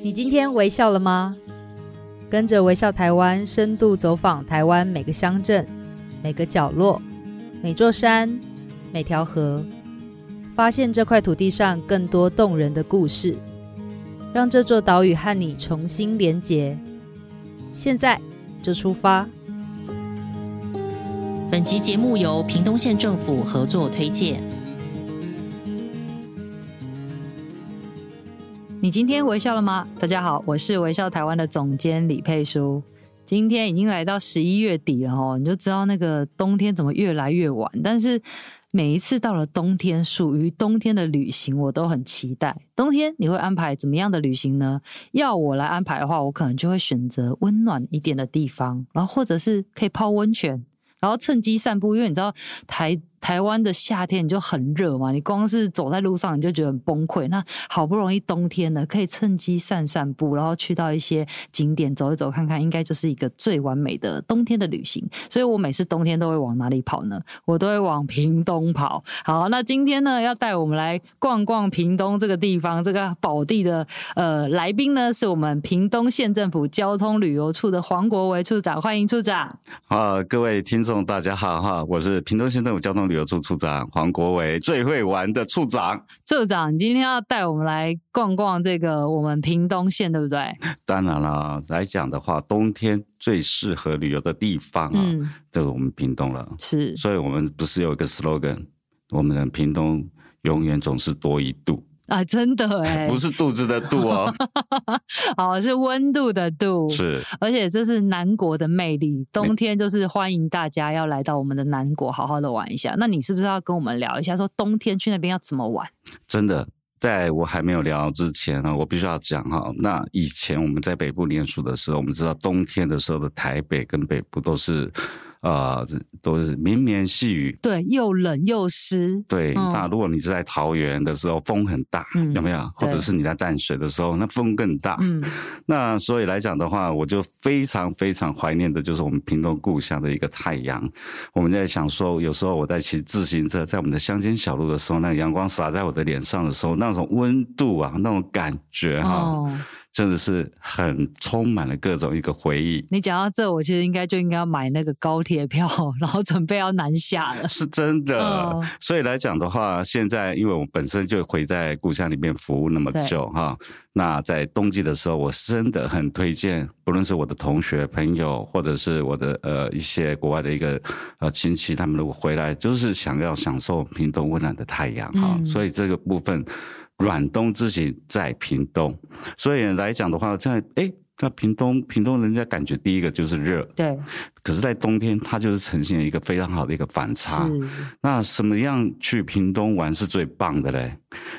你今天微笑了吗？跟着微笑台湾，深度走访台湾每个乡镇、每个角落、每座山、每条河，发现这块土地上更多动人的故事，让这座岛屿和你重新连结。现在就出发。本集节目由屏东县政府合作推荐。你今天微笑了吗？大家好，我是微笑台湾的总监李佩书。今天已经来到十一月底了哦，你就知道那个冬天怎么越来越晚。但是每一次到了冬天，属于冬天的旅行，我都很期待。冬天你会安排怎么样的旅行呢？要我来安排的话，我可能就会选择温暖一点的地方，然后或者是可以泡温泉，然后趁机散步，因为你知道台。台湾的夏天你就很热嘛，你光是走在路上你就觉得很崩溃。那好不容易冬天了，可以趁机散散步，然后去到一些景点走一走看看，应该就是一个最完美的冬天的旅行。所以我每次冬天都会往哪里跑呢？我都会往屏东跑。好，那今天呢，要带我们来逛逛屏东这个地方，这个宝地的呃来宾呢，是我们屏东县政府交通旅游处的黄国维处长，欢迎处长。好，各位听众大家好哈，我是屏东县政府交通。旅游处处长黄国维，最会玩的处长。处长，你今天要带我们来逛逛这个我们屏东县，对不对？当然了，来讲的话，冬天最适合旅游的地方啊，嗯、就是我们屏东了。是，所以我们不是有一个 slogan，我们的屏东永远总是多一度。啊，真的哎，不是肚子的肚哦，哦，是温度的度，是，而且这是南国的魅力，冬天就是欢迎大家要来到我们的南国，好好的玩一下。那你是不是要跟我们聊一下，说冬天去那边要怎么玩？真的，在我还没有聊之前呢，我必须要讲哈，那以前我们在北部念书的时候，我们知道冬天的时候的台北跟北部都是。啊、呃，这都是绵绵细雨，对，又冷又湿。对，嗯、那如果你是在桃园的时候，风很大，嗯、有没有？或者是你在淡水的时候，那风更大。嗯，那所以来讲的话，我就非常非常怀念的就是我们屏东故乡的一个太阳。我们在想说，有时候我在骑自行车，在我们的乡间小路的时候，那阳光洒在我的脸上的时候，那种温度啊，那种感觉哈、啊。哦真的是很充满了各种一个回忆。你讲到这，我其实应该就应该要买那个高铁票，然后准备要南下了。是真的，哦、所以来讲的话，现在因为我本身就回在故乡里面服务那么久哈，那在冬季的时候，我真的很推荐，不论是我的同学朋友，或者是我的呃一些国外的一个呃亲戚，他们如果回来，就是想要享受屏东温暖的太阳哈，嗯、所以这个部分。暖冬之行在屏东，所以来讲的话，在哎，那屏东屏东人家感觉第一个就是热，对。可是，在冬天它就是呈现一个非常好的一个反差。是。那什么样去屏东玩是最棒的嘞？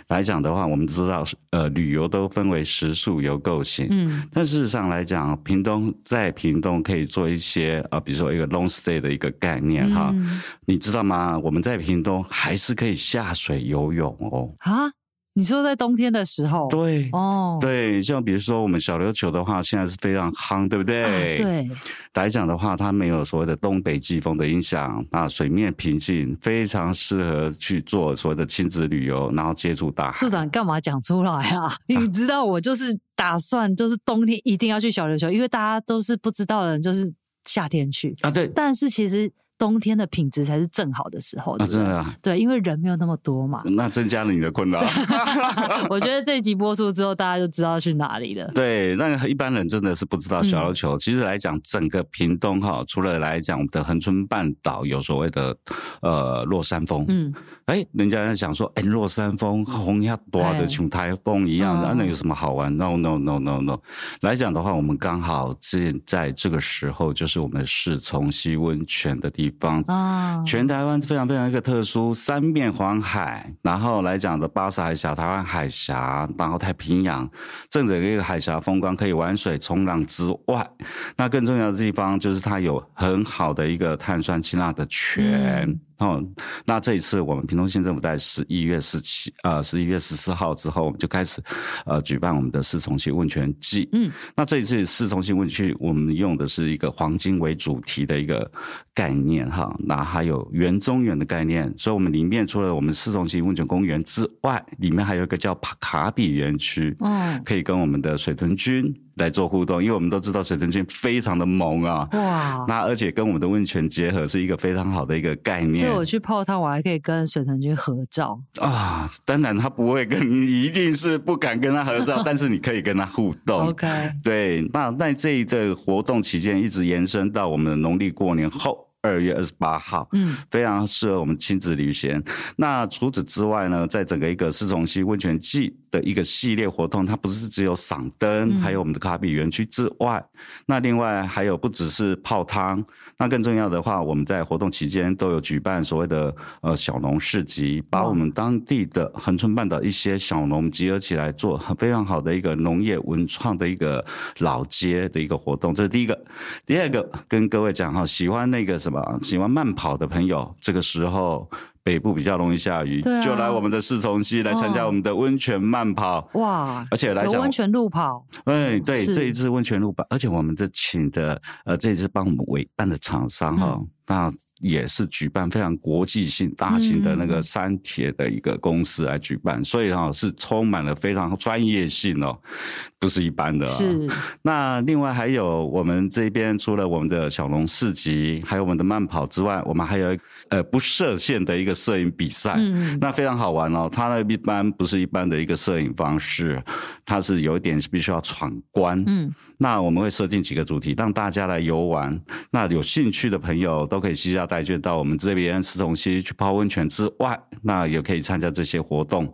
来讲的话，我们知道，呃，旅游都分为食宿游购行。嗯。但事实上来讲，屏东在屏东可以做一些啊、呃，比如说一个 long stay 的一个概念哈。嗯、你知道吗？我们在屏东还是可以下水游泳哦。啊？你说在冬天的时候，对，哦，对，像比如说我们小琉球的话，现在是非常夯，对不对？啊、对，来讲的话，它没有所谓的东北季风的影响，那水面平静，非常适合去做所谓的亲子旅游，然后接触大海。处长干嘛讲出来啊？你知道我就是打算，就是冬天一定要去小琉球，因为大家都是不知道的人，就是夏天去啊。对，但是其实。冬天的品质才是正好的时候，对，真的啊，对，因为人没有那么多嘛，那增加了你的困扰。我觉得这一集播出之后，大家就知道去哪里了。对，那一般人真的是不知道小琉球。嗯、其实来讲，整个屏东哈，除了来讲我们的恒春半岛有所谓的呃落山风，嗯，哎，人家在想说，哎，落山风红一下多的像台风一样的，那有什么好玩？No No No No No。来讲的话，我们刚好现在这个时候，就是我们是从西温泉的地方。方啊，全台湾非常非常一个特殊，三面环海，然后来讲的巴士海峡、台湾海峡，然后太平洋，正整个一个海峡风光可以玩水冲浪之外，那更重要的地方就是它有很好的一个碳酸氢钠的泉。嗯哦，那这一次我们屏东县政府在十一月十七呃十一月十四号之后，我们就开始呃举办我们的四重溪温泉季。嗯，那这一次四重溪温泉我们用的是一个黄金为主题的一个概念哈，那还有园中园的概念，所以我们里面除了我们四重溪温泉公园之外，里面还有一个叫卡比园区，嗯，可以跟我们的水豚君来做互动，因为我们都知道水豚君非常的萌啊，哇，那而且跟我们的温泉结合是一个非常好的一个概念。所以我去泡汤，我还可以跟水豚君合照啊。当然他不会跟你，一定是不敢跟他合照，但是你可以跟他互动。OK，对，那在这一个活动期间，一直延伸到我们的农历过年后。二月二十八号，嗯，非常适合我们亲子旅行。那除此之外呢，在整个一个四重溪温泉季的一个系列活动，它不是只有赏灯，嗯、还有我们的卡比园区之外，那另外还有不只是泡汤，那更重要的话，我们在活动期间都有举办所谓的呃小农市集，把我们当地的恒春半岛一些小农集合起来，做很非常好的一个农业文创的一个老街的一个活动。这是第一个，第二个跟各位讲哈，喜欢那个。喜欢慢跑的朋友，这个时候北部比较容易下雨，啊、就来我们的四重溪来参加我们的温泉慢跑。哇！而且来讲温泉路跑，哎，对，这一次温泉路跑，而且我们这请的呃，这一次帮我们委办的厂商哈，嗯、那。也是举办非常国际性、大型的那个三铁的一个公司来举办，嗯、所以哈是充满了非常专业性哦，不是一般的、啊。是。那另外还有我们这边除了我们的小龙市集，还有我们的慢跑之外，我们还有呃不设限的一个摄影比赛。嗯。那非常好玩哦，它呢一般不是一般的一个摄影方式，它是有一点必须要闯关。嗯。那我们会设定几个主题，让大家来游玩。那有兴趣的朋友都可以携家带眷到我们这边四重溪去泡温泉之外，那也可以参加这些活动。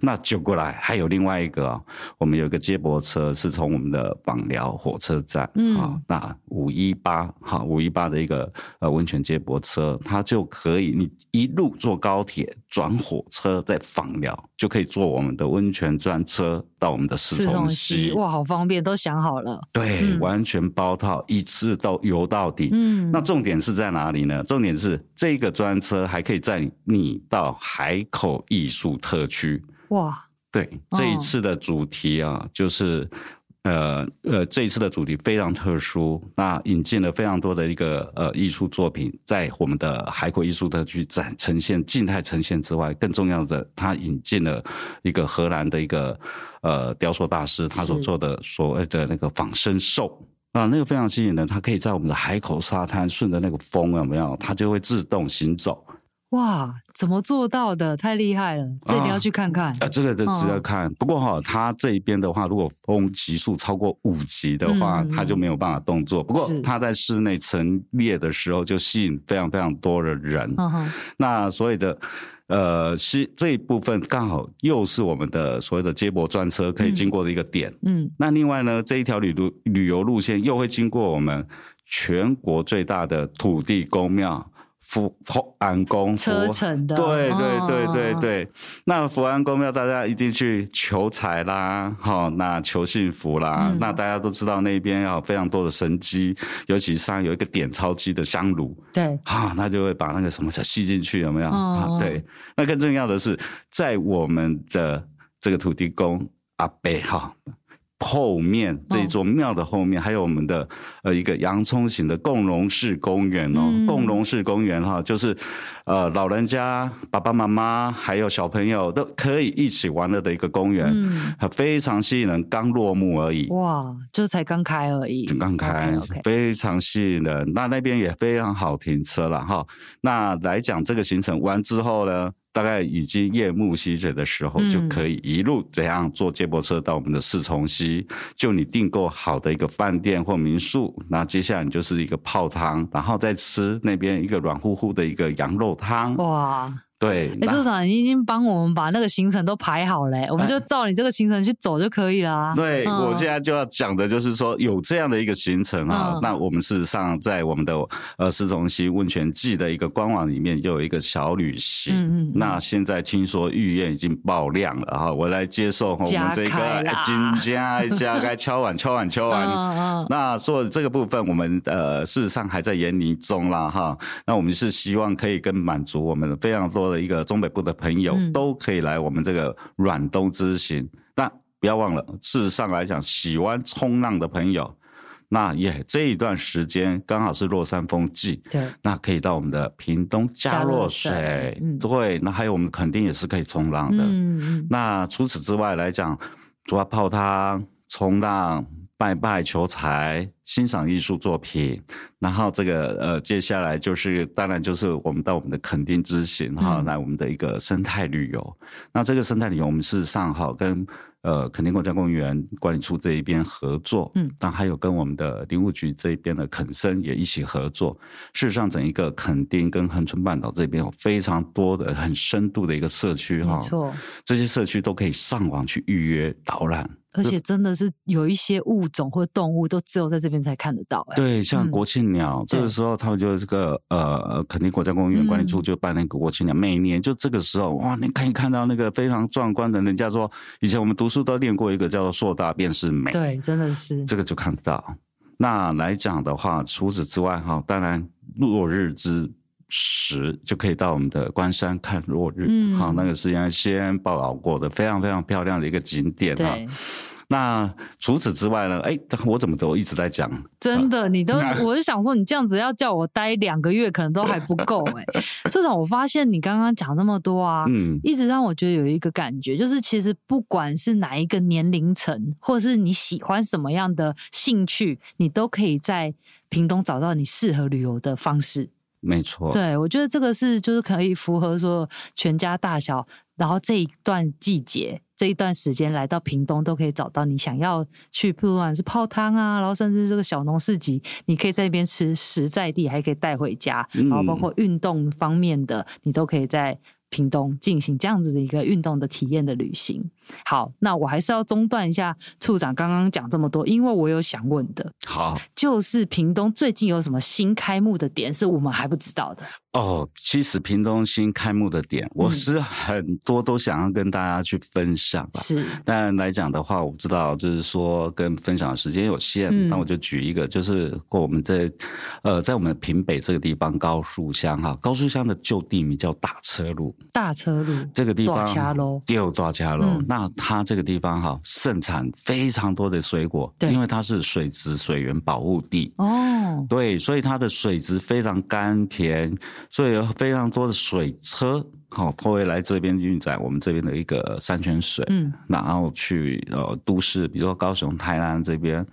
那就过来还有另外一个，我们有一个接驳车是从我们的枋寮火车站，嗯，啊，那五一八哈五一八的一个呃温泉接驳车，它就可以你一路坐高铁转火车在访寮，就可以坐我们的温泉专车到我们的四重溪。哇，好方便，都想好了。对，嗯、完全包套，一次到游到底。嗯，那重点是在哪里呢？重点是这个专车还可以载你到海口艺术特区。哇，对，这一次的主题啊，哦、就是呃呃，这一次的主题非常特殊，那引进了非常多的一个呃艺术作品，在我们的海口艺术特区展呈现，静态呈现之外，更重要的，它引进了一个荷兰的一个。呃，雕塑大师他所做的所谓的那个仿生兽啊，那个非常吸引人。它可以在我们的海口沙滩顺着那个风有没有？它就会自动行走。哇，怎么做到的？太厉害了！这你要去看看。啊，啊这个就值得看。哦、不过哈，它这一边的话，如果风级数超过五级的话，嗯、它就没有办法动作。不过它在室内陈列的时候，就吸引非常非常多的人。那所以的。呃，是这一部分刚好又是我们的所谓的接驳专车可以经过的一个点。嗯，嗯那另外呢，这一条旅路旅游路线又会经过我们全国最大的土地公庙。福福安宫车程的，对对对对对。哦、那福安宫庙大家一定去求财啦，好，那求幸福啦。嗯、那大家都知道那边有非常多的神机，尤其上有一个点钞机的香炉，对，哈，那就会把那个什么吸进去，有没有？哦、对。那更重要的是，在我们的这个土地公阿伯哈。后面这一座庙的后面，还有我们的呃一个洋葱型的共荣式公园哦，嗯、共荣式公园哈，就是呃老人家、爸爸妈妈还有小朋友都可以一起玩乐的一个公园，嗯，非常吸引人，刚落幕而已。哇，就是才刚开而已，刚开，okay, okay 非常吸引人。那那边也非常好停车了哈。那来讲这个行程完之后呢？大概已经夜幕西垂的时候，就可以一路怎样坐接驳车到我们的四重溪。嗯、就你订购好的一个饭店或民宿，那接下来你就是一个泡汤，然后再吃那边一个软乎乎的一个羊肉汤。哇！对，哎，处长，你已经帮我们把那个行程都排好了，我们就照你这个行程去走就可以了。对，我现在就要讲的就是说，有这样的一个行程啊，那我们事实上在我们的呃市中心温泉季的一个官网里面就有一个小旅行。嗯嗯。那现在听说预约已经爆量了哈，我来接受我们这个金家加该敲碗敲碗敲碗。那说这个部分，我们呃事实上还在研拟中啦哈。那我们是希望可以跟满足我们非常多的一个中北部的朋友，都可以来我们这个软东之行。那不要忘了，事实上来讲，喜欢冲浪的朋友，那也这一段时间刚好是落山风季，对，那可以到我们的屏东加洛水，对，那还有我们肯定也是可以冲浪的。嗯，那除此之外来讲，主要泡汤、冲浪。拜拜求财，欣赏艺术作品，然后这个呃，接下来就是当然就是我们到我们的垦丁之行哈，来我们的一个生态旅游。嗯、那这个生态旅游，我们事实上哈跟呃垦丁国家公园管理处这一边合作，嗯，但还有跟我们的林务局这一边的垦生也一起合作。事实上，整一个垦丁跟恒春半岛这边有非常多的很深度的一个社区哈，没错，这些社区都可以上网去预约导览。而且真的是有一些物种或动物都只有在这边才看得到，欸，对，像国庆鸟，嗯、这个时候他们就这个呃，肯定国家公园管理处就办那个国庆鸟，嗯、每年就这个时候，哇，你可以看到那个非常壮观的，人家说以前我们读书都练过一个叫做硕大便是美，对，真的是。这个就看得到。那来讲的话，除此之外哈，当然落日之时就可以到我们的关山看落日，嗯，好，那个是原先报道过的，非常非常漂亮的一个景点哈。那除此之外呢？哎，我怎么都一直在讲？真的，你都，我就想说，你这样子要叫我待两个月，可能都还不够哎。至少我发现你刚刚讲那么多啊，嗯，一直让我觉得有一个感觉，就是其实不管是哪一个年龄层，或者是你喜欢什么样的兴趣，你都可以在屏东找到你适合旅游的方式。没错，对，我觉得这个是就是可以符合说全家大小，然后这一段季节这一段时间来到屏东都可以找到你想要去，不管是泡汤啊，然后甚至这个小农市集，你可以在那边吃实在地，还可以带回家，然后包括运动方面的，你都可以在。屏东进行这样子的一个运动的体验的旅行。好，那我还是要中断一下处长刚刚讲这么多，因为我有想问的。好，就是屏东最近有什么新开幕的点是我们还不知道的？哦，其实屏东新开幕的点，我是很多都想要跟大家去分享吧。是，但来讲的话，我知道就是说跟分享的时间有限，那、嗯、我就举一个，就是过我们在呃在我们平北这个地方高树乡哈，高树乡的旧地名叫大车路。大车路这个地方，有大车路。嗯、那它这个地方哈，盛产非常多的水果，对因为它是水质水源保护地哦，对，所以它的水质非常甘甜，所以有非常多的水车，好，都会来这边运载我们这边的一个山泉水，嗯，然后去呃都市，比如说高雄、台南这边。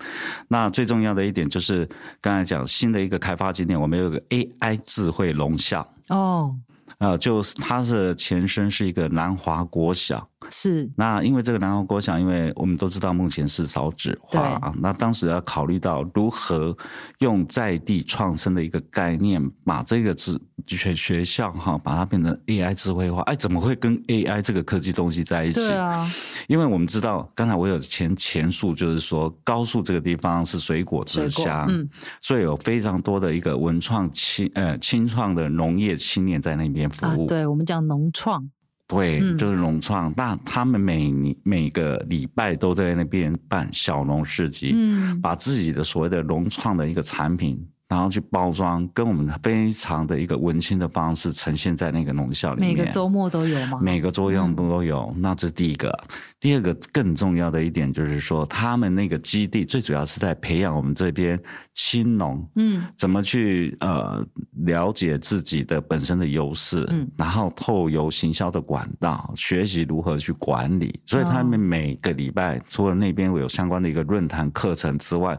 那最重要的一点就是刚才讲新的一个开发景点，我们有个 AI 智慧农校哦。呃，就是它的前身是一个南华国小。是，那因为这个南华国小，因为我们都知道目前是少子化啊，那当时要考虑到如何用在地创生的一个概念，把这个智学学校哈，把它变成 AI 智慧化。哎，怎么会跟 AI 这个科技东西在一起？对啊，因为我们知道，刚才我有前前述，就是说高速这个地方是水果之乡，嗯，所以有非常多的一个文创青呃青创的农业青年在那边服务。啊、对，我们讲农创。对，就是融创，那、嗯、他们每每个礼拜都在那边办小农市集，嗯，把自己的所谓的融创的一个产品。然后去包装，跟我们非常的一个文青的方式呈现在那个农校里面。每个周末都有吗？每个周末都有。嗯、那这是第一个，第二个更重要的一点就是说，他们那个基地最主要是在培养我们这边青农，嗯，怎么去呃了解自己的本身的优势，嗯，然后透由行销的管道学习如何去管理。所以他们每个礼拜除了那边有相关的一个论坛课程之外，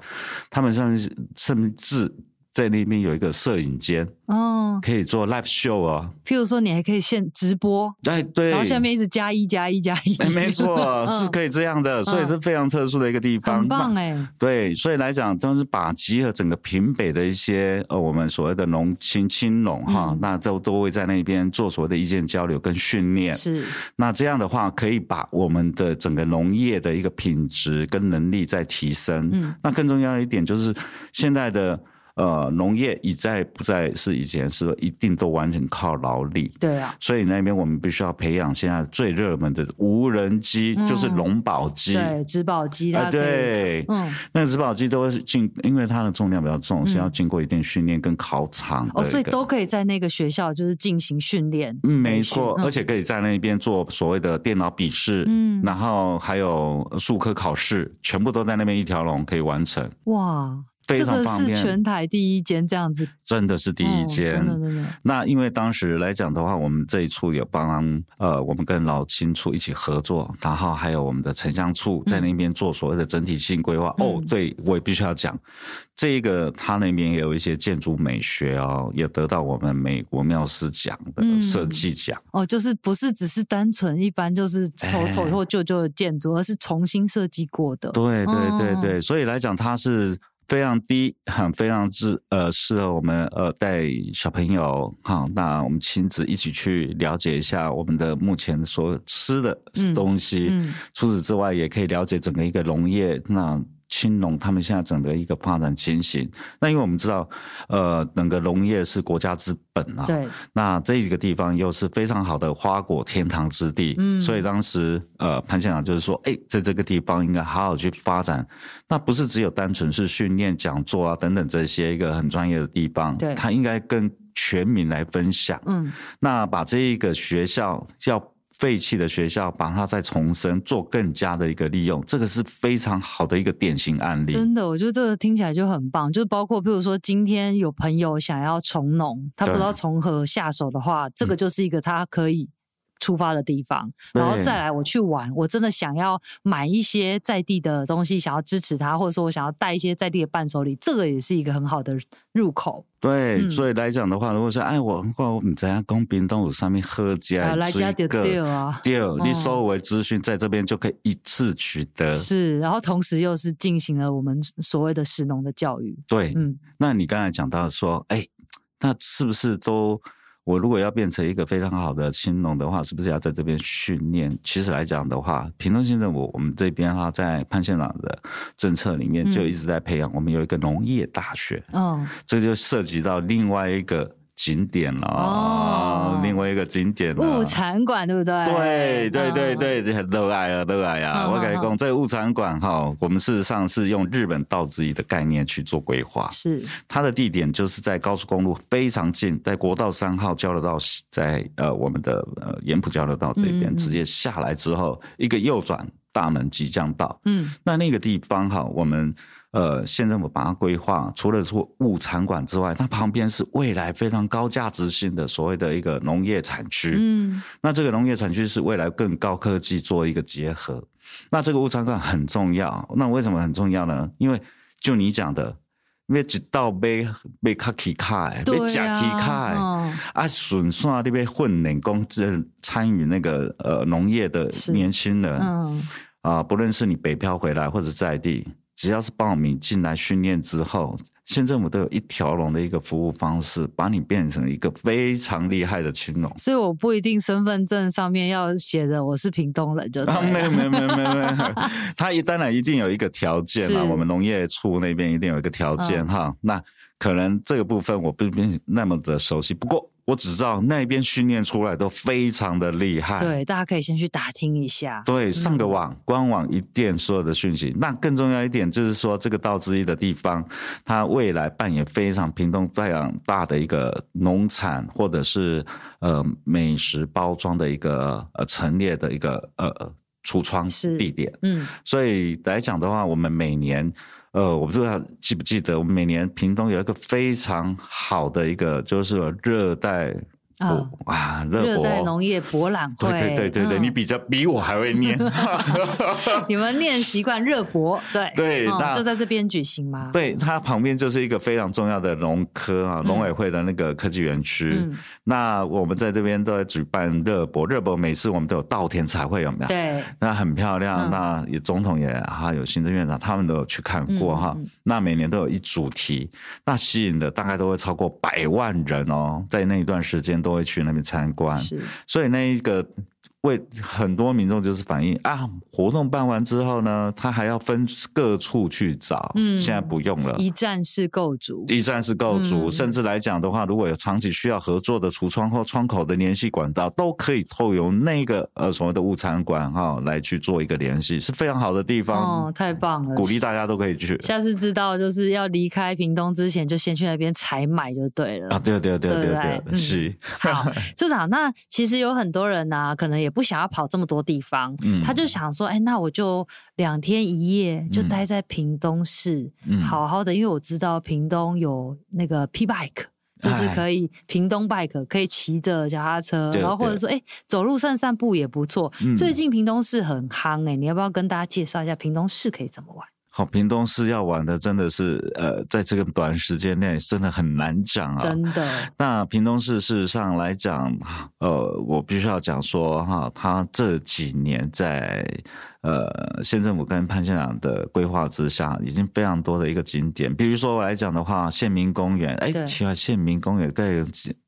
他们甚至甚至。在那边有一个摄影间哦，可以做 live show 哦。譬如说，你还可以现直播，哎对，然后下面一直加一加一加一，哎，没错，是可以这样的，所以是非常特殊的一个地方，很棒哎。对，所以来讲都是把集合整个平北的一些呃我们所谓的农青青农哈，那都都会在那边做所谓的意见交流跟训练。是，那这样的话可以把我们的整个农业的一个品质跟能力在提升。嗯，那更重要一点就是现在的。呃，农业已在不再是以前是一定都完全靠劳力，对啊，所以那边我们必须要培养现在最热门的无人机，嗯、就是农保机，对，植保机啊，对，嗯，那个植保机都是进，因为它的重量比较重，是要经过一定训练跟考场，哦，所以都可以在那个学校就是进行训练，嗯，没错，而且可以在那边做所谓的电脑笔试，嗯，然后还有数科考试，全部都在那边一条龙可以完成，哇。非常方便，这个是全台第一间这样子，真的是第一间。真的真的。那因为当时来讲的话，我们这一处有帮呃，我们跟老青处一起合作，然后还有我们的城乡处在那边做所谓的整体性规划。哦，对，我也必须要讲，这个他那边也有一些建筑美学哦，也得到我们美国妙思奖的设计奖。哦，就是不是只是单纯一般就是丑丑或旧旧的建筑，而是重新设计过的。对对对对，所以来讲它是。非常低，很非常之呃适合我们呃带小朋友哈，那我们亲子一起去了解一下我们的目前所吃的东西。嗯嗯、除此之外，也可以了解整个一个农业那。青农他们现在整个一个发展情形，那因为我们知道，呃，整个农业是国家之本啊。对。那这一个地方又是非常好的花果天堂之地，嗯。所以当时，呃，潘县长就是说，哎，在这个地方应该好好去发展。那不是只有单纯是训练、讲座啊等等这些一个很专业的地方，对。他应该跟全民来分享。嗯。那把这一个学校叫。废弃的学校，把它再重生，做更加的一个利用，这个是非常好的一个典型案例。真的，我觉得这个听起来就很棒。就是包括，譬如说，今天有朋友想要从农，他不知道从何下手的话，这个就是一个他可以。出发的地方，然后再来我去玩。我真的想要买一些在地的东西，想要支持他，或者说我想要带一些在地的伴手礼，这个也是一个很好的入口。对，嗯、所以来讲的话，如果说哎，我我们在公平东路上面喝家，来家就对啊，对，你所有的资讯在这边就可以一次取得。是，然后同时又是进行了我们所谓的食农的教育。对，嗯，那你刚才讲到说，哎，那是不是都？我如果要变成一个非常好的青农的话，是不是要在这边训练？其实来讲的话，平东县政府我们这边哈，在潘县长的政策里面就一直在培养。我们有一个农业大学，嗯，这就涉及到另外一个。景点了哦，另外一个景点了，物产馆对不对？对对对对，这很热爱啊，热爱啊！我跟你讲，这个物产馆哈，我们事实上是用日本道之一的概念去做规划，是它的地点就是在高速公路非常近，在国道三号交流道，在呃我们的呃盐浦交流道这边，直接下来之后一个右转，大门即将到。嗯，那那个地方哈，我们。呃，县政府把它规划，除了做物产馆之外，它旁边是未来非常高价值性的所谓的一个农业产区。嗯，那这个农业产区是未来更高科技做一个结合。那这个物产馆很重要。那为什么很重要呢？因为就你讲的，因为一道被被卡起卡，被假起卡，啊，顺顺你被混练工资参与那个呃农业的年轻人，嗯啊，不论是你北漂回来或者在地。只要是报名进来训练之后，县政府都有一条龙的一个服务方式，把你变成一个非常厉害的青龙。所以我不一定身份证上面要写着我是屏东人就啊、没有没有没有没有没有，他一当然一定有一个条件啊，我们农业处那边一定有一个条件哈、嗯。那可能这个部分我不是那么的熟悉，不过。我只知道那边训练出来都非常的厉害，对，大家可以先去打听一下。对，上个网、嗯、官网一电所有的讯息。那更重要一点就是说，这个道之一的地方，它未来扮演非常屏东非常大的一个农产或者是呃美食包装的一个呃陈列的一个呃橱窗地点。嗯，所以来讲的话，我们每年。呃，我不知道记不记得，我们每年屏东有一个非常好的一个，就是热带啊啊！热带农业博览会，对对对对对，嗯、你比较比我还会念，你们念习惯热博，对对，那、嗯、就在这边举行吗？对，它旁边就是一个非常重要的农科啊，农委会的那个科技园区。嗯、那我们在这边都在举办热博，热博每次我们都有稻田彩绘，有没有？对，那很漂亮。嗯、那也总统也还有行政院长，他们都有去看过哈。那每年都有一主题，那吸引的大概都会超过百万人哦，在那一段时间。都会去那边参观，所以那一个。为很多民众就是反映啊，活动办完之后呢，他还要分各处去找，嗯，现在不用了，一站式购足，一站式购足，嗯、甚至来讲的话，如果有长期需要合作的橱窗或窗口的联系管道，都可以透由那个呃所谓的物产馆哈来去做一个联系，是非常好的地方，哦，太棒了，鼓励大家都可以去。下次知道就是要离开屏东之前，就先去那边采买就对了啊，对对对对对，对，对，对，是。好，处长，那其实有很多人呢、啊，可能也不想要跑这么多地方，嗯、他就想说，哎，那我就两天一夜就待在屏东市，嗯、好好的，因为我知道屏东有那个 P bike，就是可以屏东 bike 可以骑着脚踏车，然后或者说，哎，走路散散步也不错。嗯、最近屏东市很夯，哎，你要不要跟大家介绍一下屏东市可以怎么玩？好，屏东市要玩的真的是，呃，在这个短时间内真的很难讲啊。真的。那屏东市事实上来讲，呃，我必须要讲说哈，他这几年在呃县政府跟潘县长的规划之下，已经非常多的一个景点。比如说我来讲的话，县民公园，哎，奇怪，县民公园盖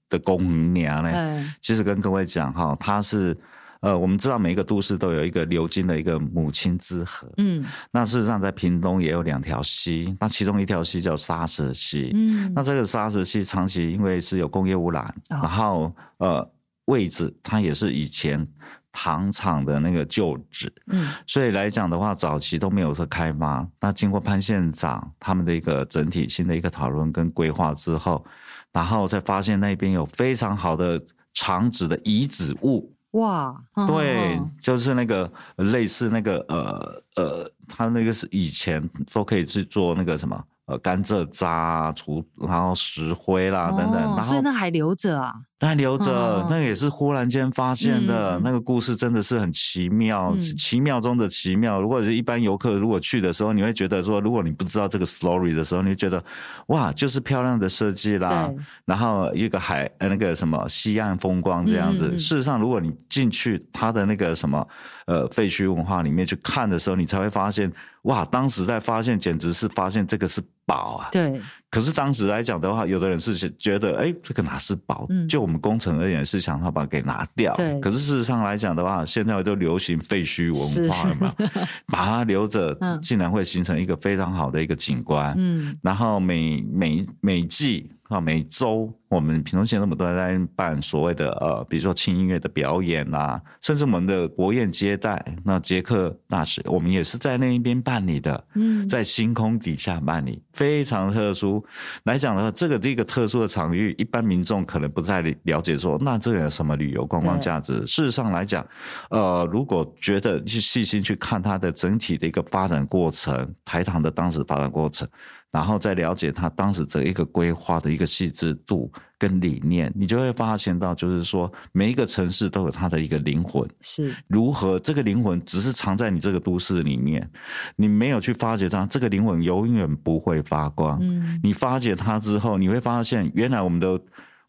的公园呢？其实跟各位讲哈，它是。呃，我们知道每一个都市都有一个流经的一个母亲之河，嗯，那事实上在屏东也有两条溪，那其中一条溪叫沙石溪，嗯，那这个沙石溪长期因为是有工业污染，哦、然后呃位置它也是以前糖厂的那个旧址，嗯，所以来讲的话，早期都没有说开发，那经过潘县长他们的一个整体性的一个讨论跟规划之后，然后才发现那边有非常好的厂址的遗址物。哇，对，就是那个类似那个呃呃，他那个是以前都可以去做那个什么。呃，甘蔗渣、除然后石灰啦等等，然后所以那还留着啊？那还留着，那个也是忽然间发现的。那个故事真的是很奇妙，奇妙中的奇妙。如果是一般游客如果去的时候，你会觉得说，如果你不知道这个 story 的时候，你会觉得哇，就是漂亮的设计啦，然后一个海呃那个什么西岸风光这样子。事实上，如果你进去它的那个什么呃废墟文化里面去看的时候，你才会发现。哇！当时在发现，简直是发现这个是宝啊！对。可是当时来讲的话，有的人是觉得，哎，这个哪是宝？嗯。就我们工程而言，是想要把它给拿掉。对。可是事实上来讲的话，现在都流行废墟文化了嘛，是是 把它留着，竟然会形成一个非常好的一个景观。嗯。然后每每每季啊，每周。我们屏东县那么多在办所谓的呃，比如说轻音乐的表演啊，甚至我们的国宴接待，那捷克大使，我们也是在那一边办理的，嗯，在星空底下办理，非常特殊。来讲的话，这个这个特殊的场域，一般民众可能不太了解说，说那这个有什么旅游观光价值？事实上来讲，呃，如果觉得去细心去看它的整体的一个发展过程，台糖的当时发展过程。然后再了解他当时这一个规划的一个细致度跟理念，你就会发现到，就是说每一个城市都有它的一个灵魂，是如何这个灵魂只是藏在你这个都市里面，你没有去发掘它，这个灵魂永远不会发光。嗯，你发掘它之后，你会发现原来我们的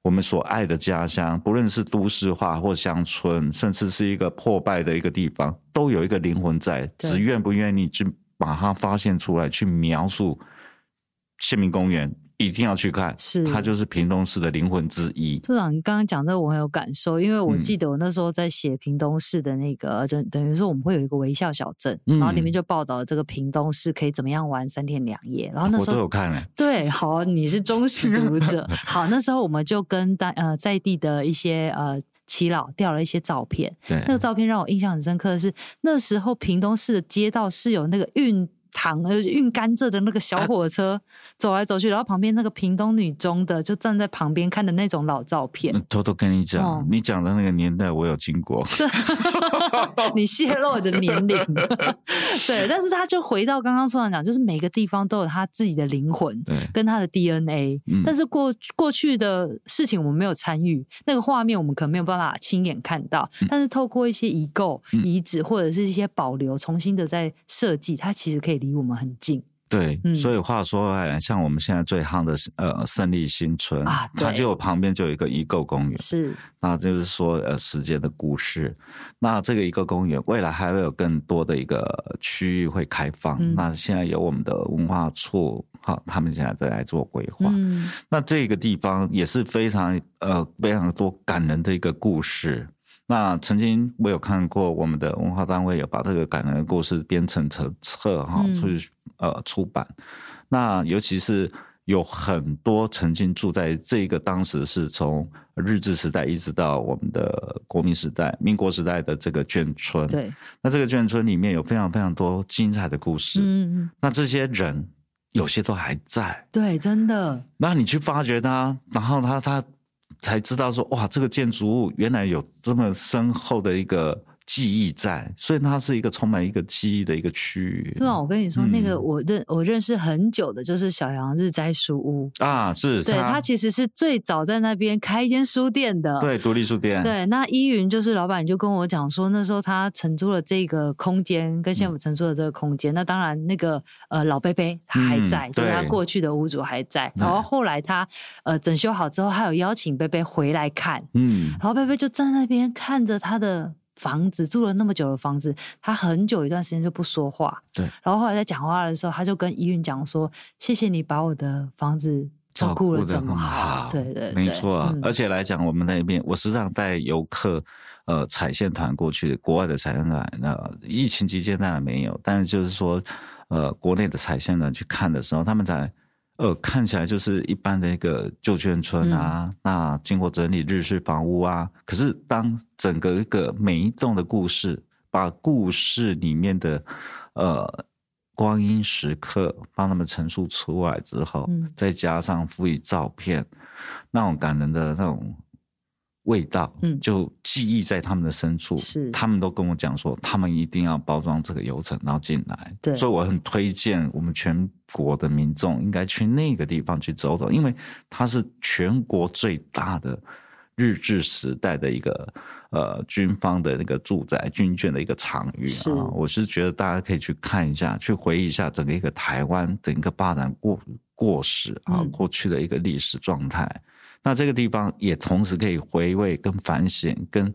我们所爱的家乡，不论是都市化或乡村，甚至是一个破败的一个地方，都有一个灵魂在，只愿不愿意去把它发现出来，去描述。县民公园一定要去看，是它就是屏东市的灵魂之一。处长，你刚刚讲这个我很有感受，因为我记得我那时候在写屏东市的那个，等、嗯、等于说我们会有一个微笑小镇，嗯、然后里面就报道了这个屏东市可以怎么样玩三天两夜。然后那时候我都有看了，对，好，你是忠实读者。好，那时候我们就跟当呃在地的一些呃耆老调了一些照片，对，那个照片让我印象很深刻的是，那时候屏东市的街道是有那个运。糖呃运甘蔗的那个小火车、啊、走来走去，然后旁边那个屏东女中的就站在旁边看的那种老照片。偷偷跟你讲，哦、你讲的那个年代我有经过，你泄露我的年龄。对，但是他就回到刚刚说长讲，就是每个地方都有他自己的灵魂，跟他的 DNA。嗯、但是过过去的事情我们没有参与，那个画面我们可能没有办法亲眼看到，嗯、但是透过一些遗构、遗址或者是一些保留，重新的在设计，它其实可以离我们很近。对，嗯、所以话说回来，像我们现在最夯的呃胜利新村啊，它就有旁边就有一个遗构公园，是，那就是说呃时间的故事。那这个一个公园未来还会有更多的一个区域会开放。嗯、那现在有我们的文化处，好，他们现在在来做规划。嗯，那这个地方也是非常呃非常多感人的一个故事。那曾经我有看过我们的文化单位有把这个感人的故事编成册册哈出去呃出版，那尤其是有很多曾经住在这个当时是从日治时代一直到我们的国民时代、民国时代的这个眷村，对，那这个眷村里面有非常非常多精彩的故事，嗯嗯，那这些人有些都还在，对，真的，那你去发掘他，然后他他。才知道说哇，这个建筑物原来有这么深厚的一个。记忆在，所以它是一个充满一个记忆的一个区域。对啊，我跟你说，嗯、那个我认我认识很久的，就是小杨日摘书屋啊，是，对，他其实是最早在那边开一间书店的，对，独立书店。对，那依云就是老板，就跟我讲说，那时候他承租了这个空间，跟县府承租了这个空间。嗯、那当然，那个呃老伯伯他还在，嗯、就是他过去的屋主还在。然后后来他呃整修好之后，还有邀请伯伯回来看，嗯，然后伯伯就站在那边看着他的。房子住了那么久的房子，他很久一段时间就不说话。对，然后后来在讲话的时候，他就跟依韵讲说：“谢谢你把我的房子照顾的这么好。”对对，对，没错。嗯、而且来讲，我们那边我时常带游客，呃，踩线团过去，国外的踩线团，那疫情期间当然没有，但是就是说，呃，国内的踩线团去看的时候，他们在。呃，看起来就是一般的一个旧眷村啊，嗯、那经过整理日式房屋啊，可是当整个一个每一栋的故事，把故事里面的呃光阴时刻帮他们陈述出来之后，嗯、再加上赋予照片，那种感人的那种。味道，嗯，就记忆在他们的深处。是，他们都跟我讲说，他们一定要包装这个游程，然后进来。对，所以我很推荐我们全国的民众应该去那个地方去走走，因为它是全国最大的日治时代的一个呃军方的那个住宅军眷的一个场域啊。我是觉得大家可以去看一下，去回忆一下整个一个台湾整个发展过过时啊，过去的一个历史状态。那这个地方也同时可以回味、跟反省、跟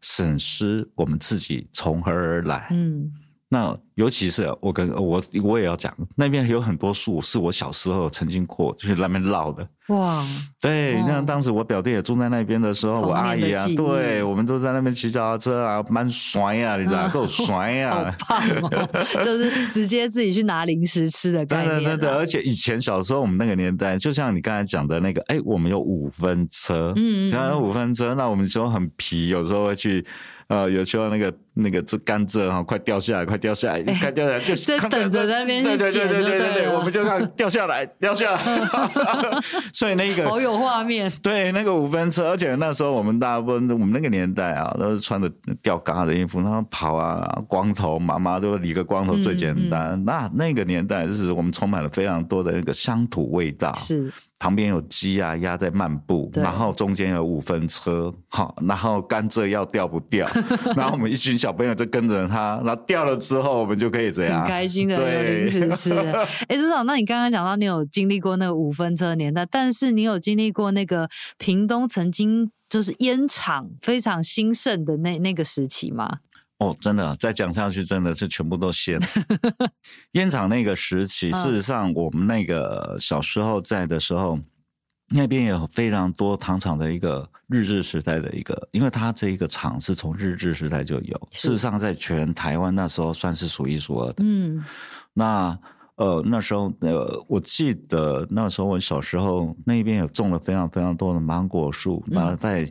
审视我们自己从何而来。嗯。那尤其是我跟我我也要讲，那边有很多树是我小时候曾经过去那边绕的。哇，对，那当时我表弟也住在那边的时候，我阿姨啊，对，我们都在那边骑脚踏车啊，蛮爽呀，你知道，够爽呀，好棒哦，就是直接自己去拿零食吃的概念。对对对，而且以前小时候我们那个年代，就像你刚才讲的那个，哎，我们有五分车，嗯，只要有五分车，那我们就很皮，有时候会去。呃，有时候那个那个这甘蔗哈，快掉下来，快掉下来，快掉下来，就 等着在那边对对对对对对，我们就看掉下来，掉下来。所以那个好有画面。对，那个五分车，而且那时候我们大部分我们那个年代啊，都是穿着吊嘎的衣服，然后跑啊，光头，妈妈都理个光头最简单。那那个年代就是我们充满了非常多的那个乡土味道。是。旁边有鸡啊鸭在漫步，然后中间有五分车，好，然后甘蔗要掉不掉，然后我们一群小朋友就跟着他，然后掉了之后我们就可以这样很开心的对，是是。哎，组长，那你刚刚讲到你有经历过那个五分车年代，但是你有经历过那个屏东曾经就是烟厂非常兴盛的那那个时期吗？哦，真的，再讲下去真的是全部都掀。烟厂那个时期，事实上我们那个小时候在的时候，那边有非常多糖厂的一个日治时代的一个，因为它这一个厂是从日治时代就有，事实上在全台湾那时候算是数一数二的。嗯，那呃那时候呃我记得那时候我小时候那边有种了非常非常多的芒果树，然后在。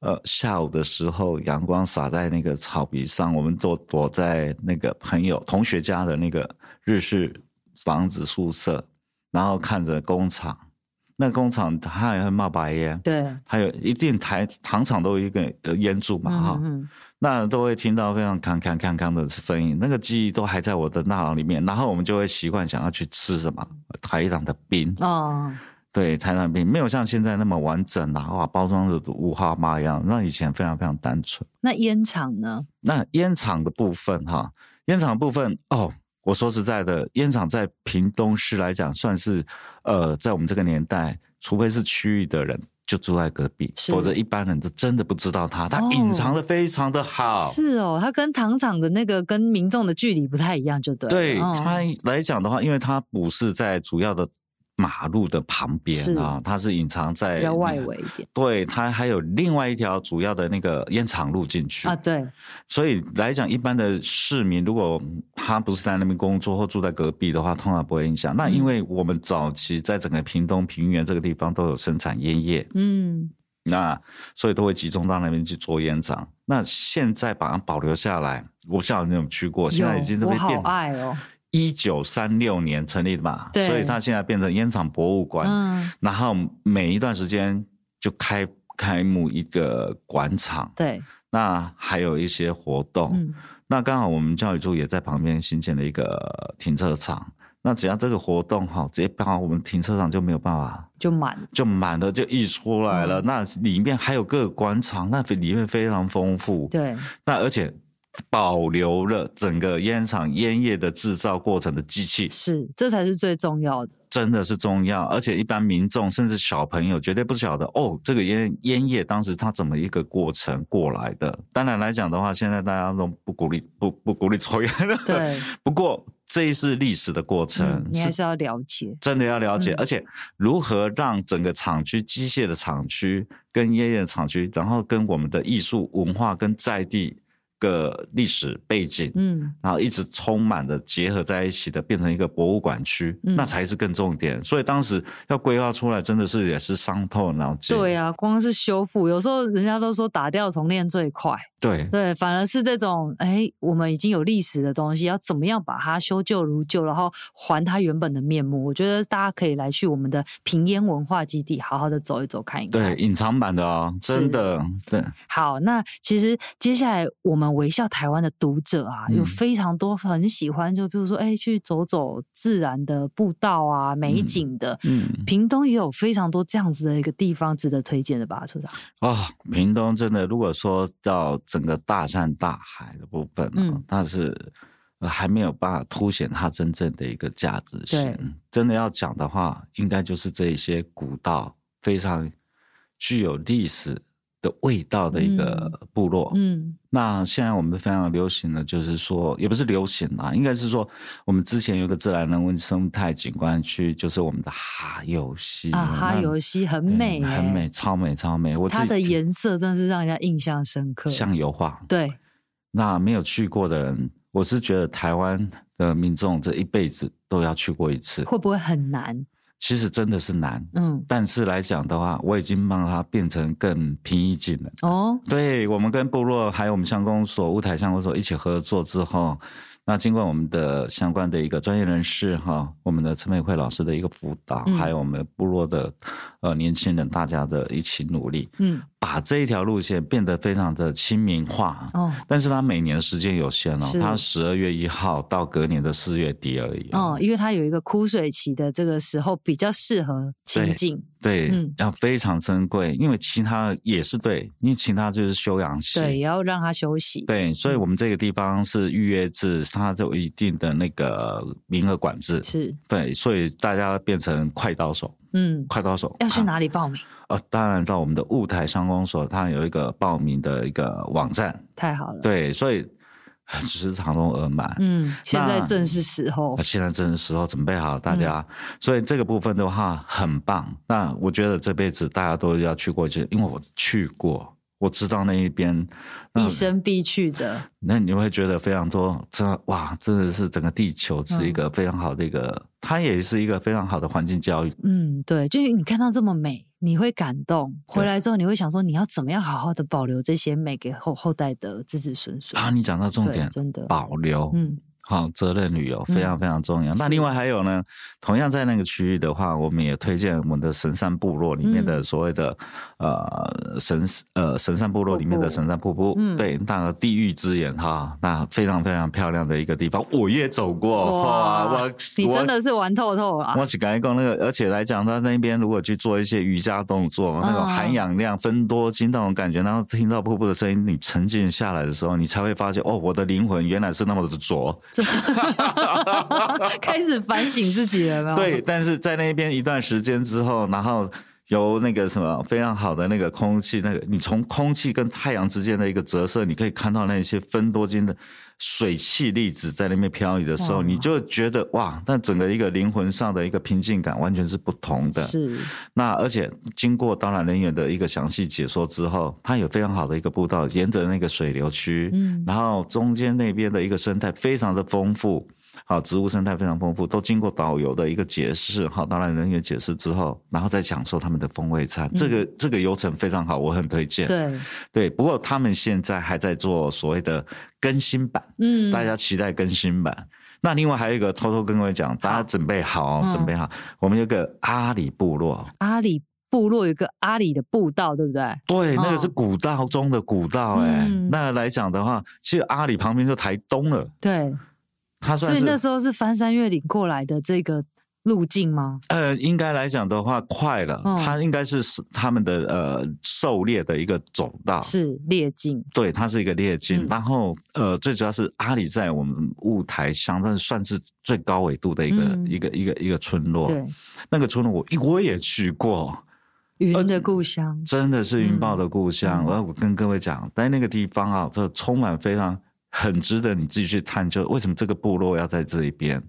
呃，下午的时候，阳光洒在那个草皮上，我们都躲在那个朋友、同学家的那个日式房子宿舍，然后看着工厂。那工厂它也会冒白烟，对，还有一定台糖厂都有一个烟柱嘛，哈、嗯嗯，那都会听到非常康康康康的声音，那个记忆都还在我的大脑里面。然后我们就会习惯想要去吃什么台糖的冰哦。对，台南饼没有像现在那么完整啦，哇，包装的五花八样，那以前非常非常单纯。那烟厂呢？那烟厂的部分哈，烟厂部分哦，我说实在的，烟厂在屏东市来讲，算是呃，在我们这个年代，除非是区域的人就住在隔壁，否则一般人都真的不知道它，它隐藏的非常的好。哦。是哦，它跟糖厂的那个跟民众的距离不太一样，就对。对它来讲的话，因为它不是在主要的。马路的旁边啊，它是隐藏在、比较外围一点。对，它还有另外一条主要的那个烟厂路进去啊。对，所以来讲，一般的市民如果他不是在那边工作或住在隔壁的话，通常不会影响。那因为我们早期在整个屏东平原这个地方都有生产烟叶，嗯，那所以都会集中到那边去做烟厂。那现在把它保留下来，我不知道你有没有去过，现在已经都被变。我好爱哦。一九三六年成立的嘛，所以它现在变成烟厂博物馆。嗯，然后每一段时间就开开幕一个馆场。对，那还有一些活动。嗯，那刚好我们教育处也在旁边新建了一个停车场。那只要这个活动哈，直接把我们停车场就没有办法，就满，就满了，就溢出来了。嗯，那里面还有各个广场，那里面非常丰富。对，那而且。保留了整个烟厂烟叶的制造过程的机器，是，这才是最重要的，真的是重要。而且一般民众甚至小朋友绝对不晓得哦，这个烟烟叶当时它怎么一个过程过来的。当然来讲的话，现在大家都不鼓励不不鼓励抽烟了。对，不过这是历史的过程，嗯，你还是要了解，真的要了解，嗯。而且如何让整个厂区机械的厂区跟烟叶的厂区，然后跟我们的艺术文化跟在地。个历史背景，嗯，然后一直充满的结合在一起的，变成一个博物馆区，嗯，那才是更重点。所以当时要规划出来，真的是也是伤透脑筋。对啊，光是修复，有时候人家都说打掉重练最快。对对，反而是这种，哎，我们已经有历史的东西，要怎么样把它修旧如旧，然后还它原本的面目？我觉得大家可以来去我们的平烟文化基地，好好的走一走，看一看。对，隐藏版的哦，真的。对。好，那其实接下来我们微笑台湾的读者啊，有非常多很喜欢，就比如说，哎，去走走自然的步道啊，美景的。嗯。屏东也有非常多这样子的一个地方值得推荐的吧，处长？哦，屏东真的，如果说到。整个大山大海的部分，嗯，但是还没有办法凸显它真正的一个价值性。真的要讲的话，应该就是这一些古道非常具有历史的味道的一个部落。嗯，嗯，那现在我们非常流行的，就是说，也不是流行啦，应该是说，我们之前有个自然人文生态景观区，就是我们的哈游溪啊，哈游溪很美，很美，超美，超美。我它的颜色真的是让人家印象深刻，像油画。对，那没有去过的人，我是觉得台湾的民众这一辈子都要去过一次，会不会很难？其实真的是难，嗯，但是来讲的话，我已经帮它变成更平易近人。哦，对，我们跟部落还有我们相公所、乌台相公所一起合作之后，那经过我们的相关的一个专业人士哈，我们的陈美惠老师的一个辅导，嗯，还有我们部落的呃年轻人大家的一起努力，嗯。把这一条路线变得非常的亲民化哦，但是它每年的时间有限哦，它十二月一号到隔年的四月底而已哦，因为它有一个枯水期的这个时候比较适合亲近，对，嗯，要非常珍贵，因为其他也是对，因为其他就是休养期，对，也要让它休息，对，所以我们这个地方是预约制，它都有一定的那个名额管制，是。对，所以大家变成快刀手。嗯，快刀手要去哪里报名？呃、啊，当然在我们的雾台商工所，它有一个报名的一个网站。太好了，对，所以时常都额满。嗯，现在正是时候，现在正是时候，准备好大家、嗯。所以这个部分的话很棒。那我觉得这辈子大家都要去过一次，因为我去过。我知道那一边一生必去的，那你会觉得非常多，这哇，真的是整个地球是一个非常好的一个，嗯、它也是一个非常好的环境教育。嗯，对，就是你看到这么美，你会感动，回来之后你会想说，你要怎么样好好的保留这些美给后后代的子子孙孙啊？你讲到重点，真的保留，嗯。好，责任旅游非常非常重要。嗯、那另外还有呢，同样在那个区域的话，我们也推荐我们的神山部落里面的所谓的、嗯、呃神呃神山部落里面的神山瀑布，嗯、对，那个地狱之眼哈，那非常非常漂亮的一个地方，我也走过哇，我你真的是玩透透了。我只刚才讲那个，而且来讲到那边，如果去做一些瑜伽动作，嗯、那种含氧量分多精那种感觉，然后听到瀑布的声音，你沉浸下来的时候，你才会发现哦，我的灵魂原来是那么的浊。开始反省自己了，对，但是在那边一段时间之后，然后由那个什么非常好的那个空气，那个你从空气跟太阳之间的一个折射，你可以看到那些分多金的水汽粒子在那边飘移的时候，你就觉得哇，那整个一个灵魂上的一个平静感完全是不同的。是，那而且经过导览人员的一个详细解说之后，它有非常好的一个步道，沿着那个水流区，嗯，然后中间那边的一个生态非常的丰富。好，植物生态非常丰富，都经过导游的一个解释，好，导览人员解释之后，然后再享受他们的风味餐，嗯、这个这个流程非常好，我很推荐。对对，不过他们现在还在做所谓的更新版，嗯，大家期待更新版。那另外还有一个，偷偷跟各位讲，大家准备好，好准备好，嗯、我们有个阿里部落，阿里部落有个阿里的步道，对不对？对，那个是古道中的古道、欸，哎、嗯，那来讲的话，其实阿里旁边就台东了，对。所以那时候是翻山越岭过来的这个路径吗？呃，应该来讲的话，快了。嗯、它应该是他们的呃狩猎的一个走道，是猎径。对，它是一个猎径。嗯、然后呃，最主要是阿里在我们雾台乡，但是算是最高纬度的一个、嗯、一个一个一个村落。对，那个村落我我也去过，云的故乡，真的是云豹的故乡。嗯、我我跟各位讲，在那个地方啊，这充满非常。很值得你自己去探究，为什么这个部落要在这一边？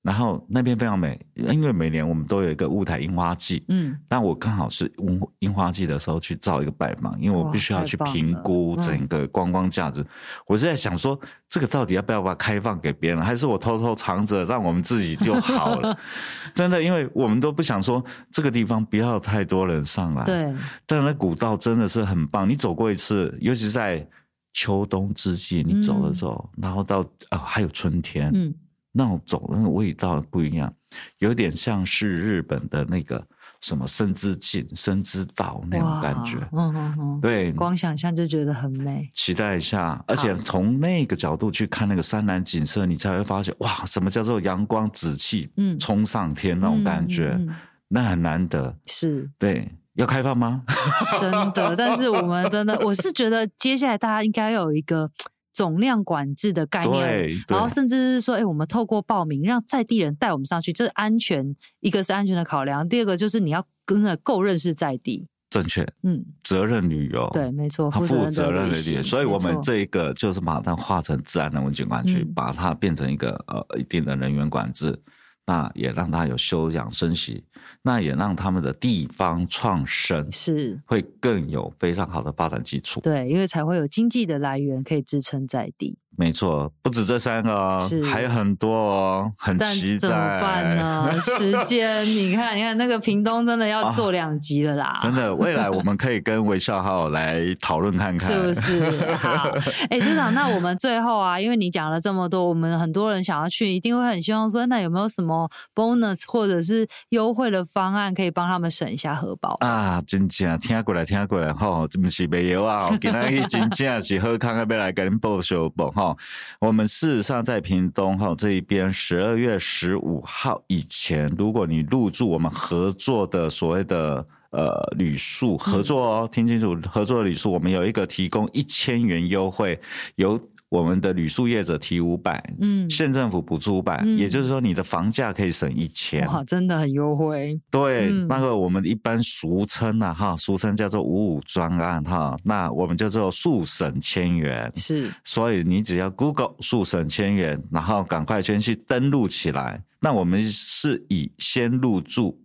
然后那边非常美，因为每年我们都有一个雾台樱花季，嗯，但我刚好是樱樱花季的时候去造一个拜访，因为我必须要去评估整个观光价值。嗯、我是在想说，这个到底要不要把它开放给别人，还是我偷偷藏着，让我们自己就好了？真的，因为我们都不想说这个地方不要太多人上来。对，但那古道真的是很棒，你走过一次，尤其是在。秋冬之际，你走的时候，嗯、然后到啊、哦，还有春天，嗯，那种走那个味道不一样，有点像是日本的那个什么生之境、生之岛那种感觉，嗯嗯嗯，对，光想象就觉得很美。期待一下，而且从那个角度去看那个山南景色，你才会发现哇，什么叫做阳光紫气，嗯，冲上天那种感觉，嗯嗯嗯、那很难得，是。对。要开放吗？真的，但是我们真的，我是觉得接下来大家应该有一个总量管制的概念，然后甚至是说，哎、欸，我们透过报名让在地人带我们上去，这是安全，一个是安全的考量，第二个就是你要跟着够认识在地，正确，嗯，责任旅游，对，没错，负责任的旅游，所以我们这一个就是把它划成自然人文景观区，嗯、把它变成一个呃一定的人员管制。那也让他有休养生息，那也让他们的地方创生是会更有非常好的发展基础。对，因为才会有经济的来源可以支撑在地。没错，不止这三个哦，是还有很多哦，很期待。怎么办呢？时间，你看，你看那个屏东真的要做两集了啦。哦、真的，未来我们可以跟微笑号来讨论看看，是不是？好，哎、欸，村长，那我们最后啊，因为你讲了这么多，我们很多人想要去，一定会很希望说，那有没有什么 bonus 或者是优惠的方案，可以帮他们省一下荷包啊？真正听过来，听过来，吼，这不是没有啊？今天真正是喝康要来跟您报销报哈。我们事实上在屏东哈这一边，十二月十五号以前，如果你入住我们合作的所谓的呃旅宿合作哦，听清楚，合作的旅宿，我们有一个提供一千元优惠，有。我们的旅宿业者提五百，嗯，县政府补助五百，也就是说你的房价可以省一千，哇，真的很优惠。对，嗯、那个我们一般俗称啊，哈，俗称叫做五五专案哈，那我们叫做速省千元，是，所以你只要 Google 速省千元，然后赶快先去登录起来。那我们是以先入住。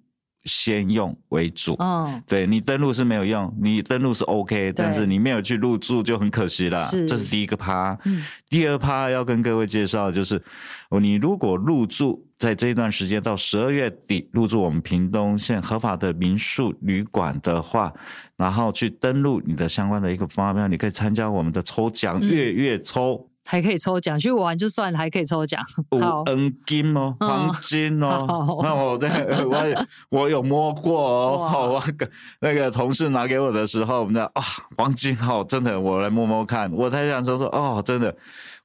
先用为主，嗯，对，你登录是没有用，你登录是 OK，但是你没有去入住就很可惜了。是，这是第一个趴。嗯，第二趴要跟各位介绍的就是，你如果入住在这一段时间到十二月底入住我们屏东县合法的民宿旅馆的话，然后去登录你的相关的一个发票，你可以参加我们的抽奖，月月抽。还可以抽奖，去玩就算了，还可以抽奖。五 N 金哦，黄金哦。哦那我对我我有摸过哦。好，我那个同事拿给我的时候，我们的啊，黄金哦，真的，我来摸摸看。我才想说说哦，真的。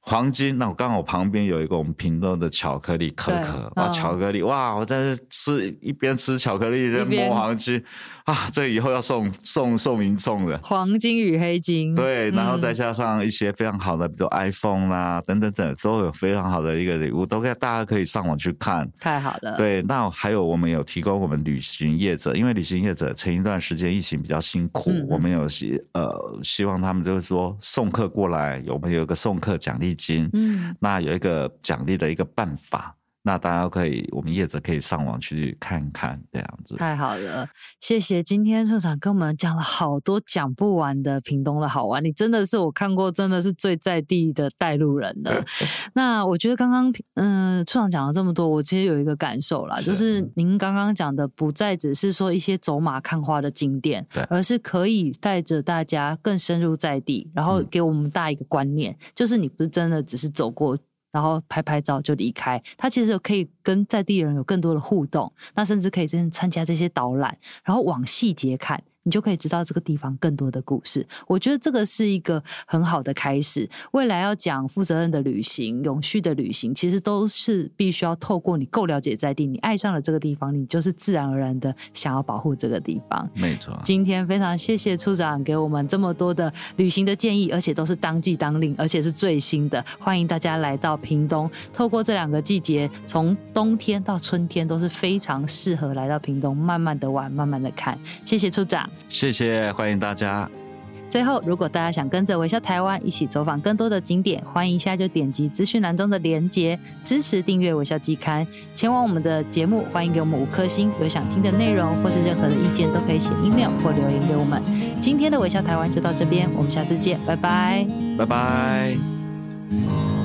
黄金，那我刚好旁边有一个我们屏东的巧克力可可，哇，巧克力，哇，我在这吃一边吃巧克力一边摸黄金，啊，这以后要送送送民众的。黄金与黑金，对，然后再加上一些非常好的，比如 iPhone 啦等等等，都有非常好的一个礼物，都可以大家可以上网去看，太好了。对，那还有我们有提供我们旅行业者，因为旅行业者前一段时间疫情比较辛苦，嗯、我们有希呃希望他们就是说送客过来，我们有个送客奖励。金，嗯，那有一个奖励的一个办法，那大家可以，我们业者可以上网去看看，这样子。太好了，谢谢今天社长跟我们讲了好多讲不完的屏东的好玩，你真的是我看过真的是最在地的带路人了。那我觉得刚刚嗯，处长讲了这么多，我其实有一个感受啦，是就是您刚刚讲的不再只是说一些走马看花的景点，对，而是可以带着大家更深入在地，然后给我们大一个观念，嗯、就是你不是真的只是走过。然后拍拍照就离开，他其实可以跟在地人有更多的互动，那甚至可以真参加这些导览，然后往细节看。你就可以知道这个地方更多的故事。我觉得这个是一个很好的开始。未来要讲负责任的旅行、永续的旅行，其实都是必须要透过你够了解在地，你爱上了这个地方，你就是自然而然的想要保护这个地方。没错。今天非常谢谢处长给我们这么多的旅行的建议，而且都是当季当令，而且是最新的。欢迎大家来到屏东，透过这两个季节，从冬天到春天都是非常适合来到屏东，慢慢的玩，慢慢的看。谢谢处长。谢谢，欢迎大家。最后，如果大家想跟着微笑台湾一起走访更多的景点，欢迎一下就点击资讯栏中的连结，支持订阅微笑季刊，前往我们的节目。欢迎给我们五颗星，有想听的内容或是任何的意见，都可以写 email 或留言给我们。今天的微笑台湾就到这边，我们下次见，拜拜，拜拜。